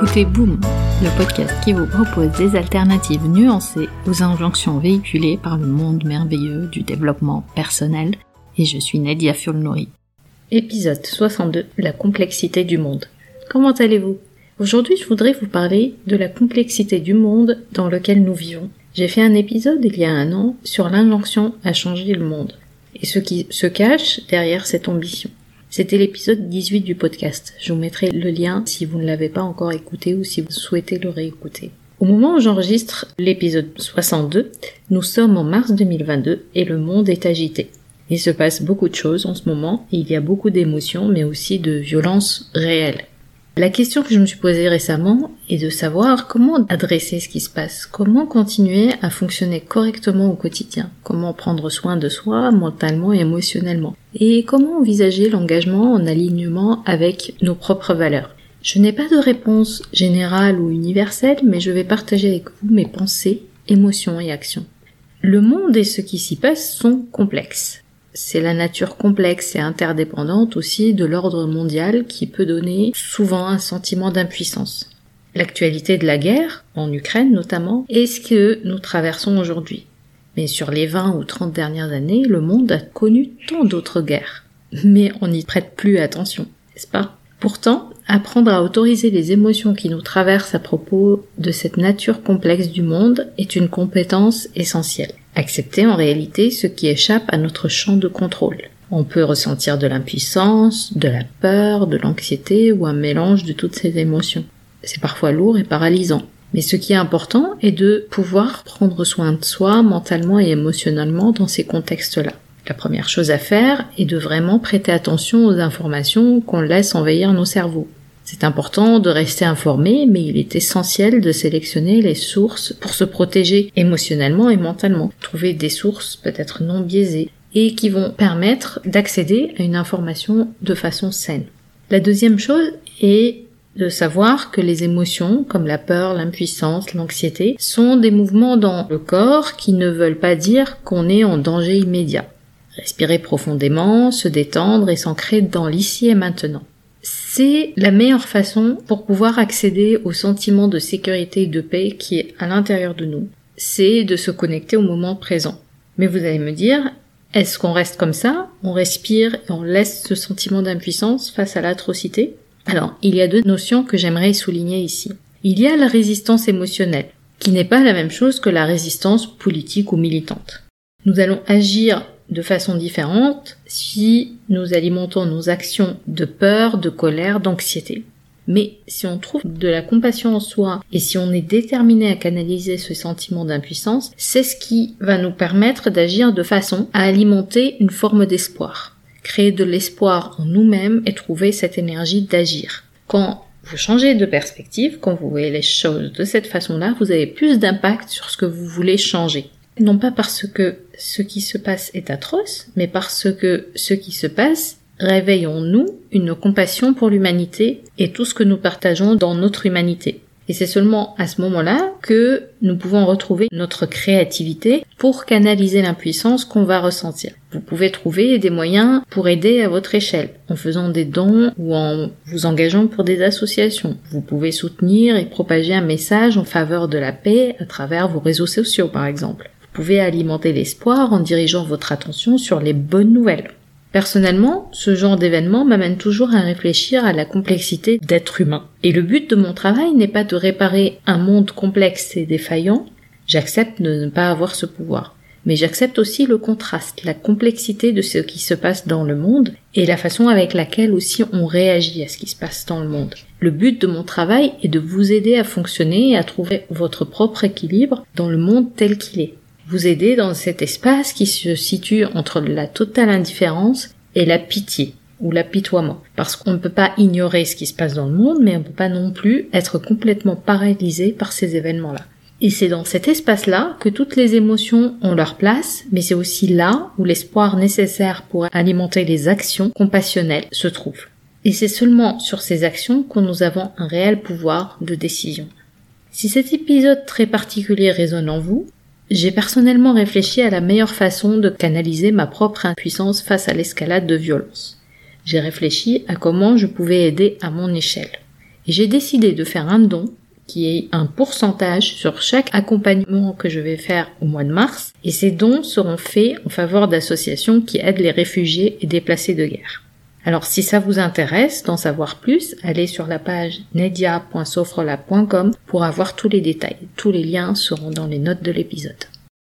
écoutez Boom, le podcast qui vous propose des alternatives nuancées aux injonctions véhiculées par le monde merveilleux du développement personnel. Et je suis Nadia Fulnori. Épisode 62, la complexité du monde. Comment allez-vous? Aujourd'hui, je voudrais vous parler de la complexité du monde dans lequel nous vivons. J'ai fait un épisode il y a un an sur l'injonction à changer le monde et ce qui se cache derrière cette ambition. C'était l'épisode 18 du podcast. Je vous mettrai le lien si vous ne l'avez pas encore écouté ou si vous souhaitez le réécouter. Au moment où j'enregistre l'épisode 62, nous sommes en mars 2022 et le monde est agité. Il se passe beaucoup de choses en ce moment il y a beaucoup d'émotions mais aussi de violences réelles. La question que je me suis posée récemment est de savoir comment adresser ce qui se passe, comment continuer à fonctionner correctement au quotidien, comment prendre soin de soi mentalement et émotionnellement, et comment envisager l'engagement en alignement avec nos propres valeurs? Je n'ai pas de réponse générale ou universelle, mais je vais partager avec vous mes pensées, émotions et actions. Le monde et ce qui s'y passe sont complexes c'est la nature complexe et interdépendante aussi de l'ordre mondial qui peut donner souvent un sentiment d'impuissance. L'actualité de la guerre, en Ukraine notamment, est ce que nous traversons aujourd'hui. Mais sur les 20 ou 30 dernières années, le monde a connu tant d'autres guerres. Mais on n'y prête plus attention, n'est-ce pas? Pourtant, apprendre à autoriser les émotions qui nous traversent à propos de cette nature complexe du monde est une compétence essentielle. Accepter en réalité ce qui échappe à notre champ de contrôle. On peut ressentir de l'impuissance, de la peur, de l'anxiété ou un mélange de toutes ces émotions. C'est parfois lourd et paralysant. Mais ce qui est important est de pouvoir prendre soin de soi mentalement et émotionnellement dans ces contextes-là. La première chose à faire est de vraiment prêter attention aux informations qu'on laisse envahir nos cerveaux. C'est important de rester informé, mais il est essentiel de sélectionner les sources pour se protéger émotionnellement et mentalement. Trouver des sources peut-être non biaisées et qui vont permettre d'accéder à une information de façon saine. La deuxième chose est de savoir que les émotions, comme la peur, l'impuissance, l'anxiété, sont des mouvements dans le corps qui ne veulent pas dire qu'on est en danger immédiat. Respirer profondément, se détendre et s'ancrer dans l'ici et maintenant. C'est la meilleure façon pour pouvoir accéder au sentiment de sécurité et de paix qui est à l'intérieur de nous. C'est de se connecter au moment présent. Mais vous allez me dire, est-ce qu'on reste comme ça? On respire et on laisse ce sentiment d'impuissance face à l'atrocité? Alors, il y a deux notions que j'aimerais souligner ici. Il y a la résistance émotionnelle, qui n'est pas la même chose que la résistance politique ou militante. Nous allons agir de façon différente si nous alimentons nos actions de peur, de colère, d'anxiété. Mais si on trouve de la compassion en soi et si on est déterminé à canaliser ce sentiment d'impuissance, c'est ce qui va nous permettre d'agir de façon à alimenter une forme d'espoir. Créer de l'espoir en nous-mêmes et trouver cette énergie d'agir. Quand vous changez de perspective, quand vous voyez les choses de cette façon-là, vous avez plus d'impact sur ce que vous voulez changer non pas parce que ce qui se passe est atroce, mais parce que ce qui se passe réveille en nous une compassion pour l'humanité et tout ce que nous partageons dans notre humanité. Et c'est seulement à ce moment-là que nous pouvons retrouver notre créativité pour canaliser l'impuissance qu'on va ressentir. Vous pouvez trouver des moyens pour aider à votre échelle, en faisant des dons ou en vous engageant pour des associations. Vous pouvez soutenir et propager un message en faveur de la paix à travers vos réseaux sociaux, par exemple pouvez alimenter l'espoir en dirigeant votre attention sur les bonnes nouvelles. Personnellement, ce genre d'événement m'amène toujours à réfléchir à la complexité d'être humain. Et le but de mon travail n'est pas de réparer un monde complexe et défaillant, j'accepte de ne pas avoir ce pouvoir. Mais j'accepte aussi le contraste, la complexité de ce qui se passe dans le monde et la façon avec laquelle aussi on réagit à ce qui se passe dans le monde. Le but de mon travail est de vous aider à fonctionner et à trouver votre propre équilibre dans le monde tel qu'il est vous aider dans cet espace qui se situe entre la totale indifférence et la pitié ou l'apitoiement. Parce qu'on ne peut pas ignorer ce qui se passe dans le monde, mais on ne peut pas non plus être complètement paralysé par ces événements-là. Et c'est dans cet espace-là que toutes les émotions ont leur place, mais c'est aussi là où l'espoir nécessaire pour alimenter les actions compassionnelles se trouve. Et c'est seulement sur ces actions que nous avons un réel pouvoir de décision. Si cet épisode très particulier résonne en vous, j'ai personnellement réfléchi à la meilleure façon de canaliser ma propre impuissance face à l'escalade de violence. J'ai réfléchi à comment je pouvais aider à mon échelle. Et j'ai décidé de faire un don qui est un pourcentage sur chaque accompagnement que je vais faire au mois de mars, et ces dons seront faits en faveur d'associations qui aident les réfugiés et déplacés de guerre. Alors si ça vous intéresse d'en savoir plus, allez sur la page nedia.sofrela.com pour avoir tous les détails. Tous les liens seront dans les notes de l'épisode.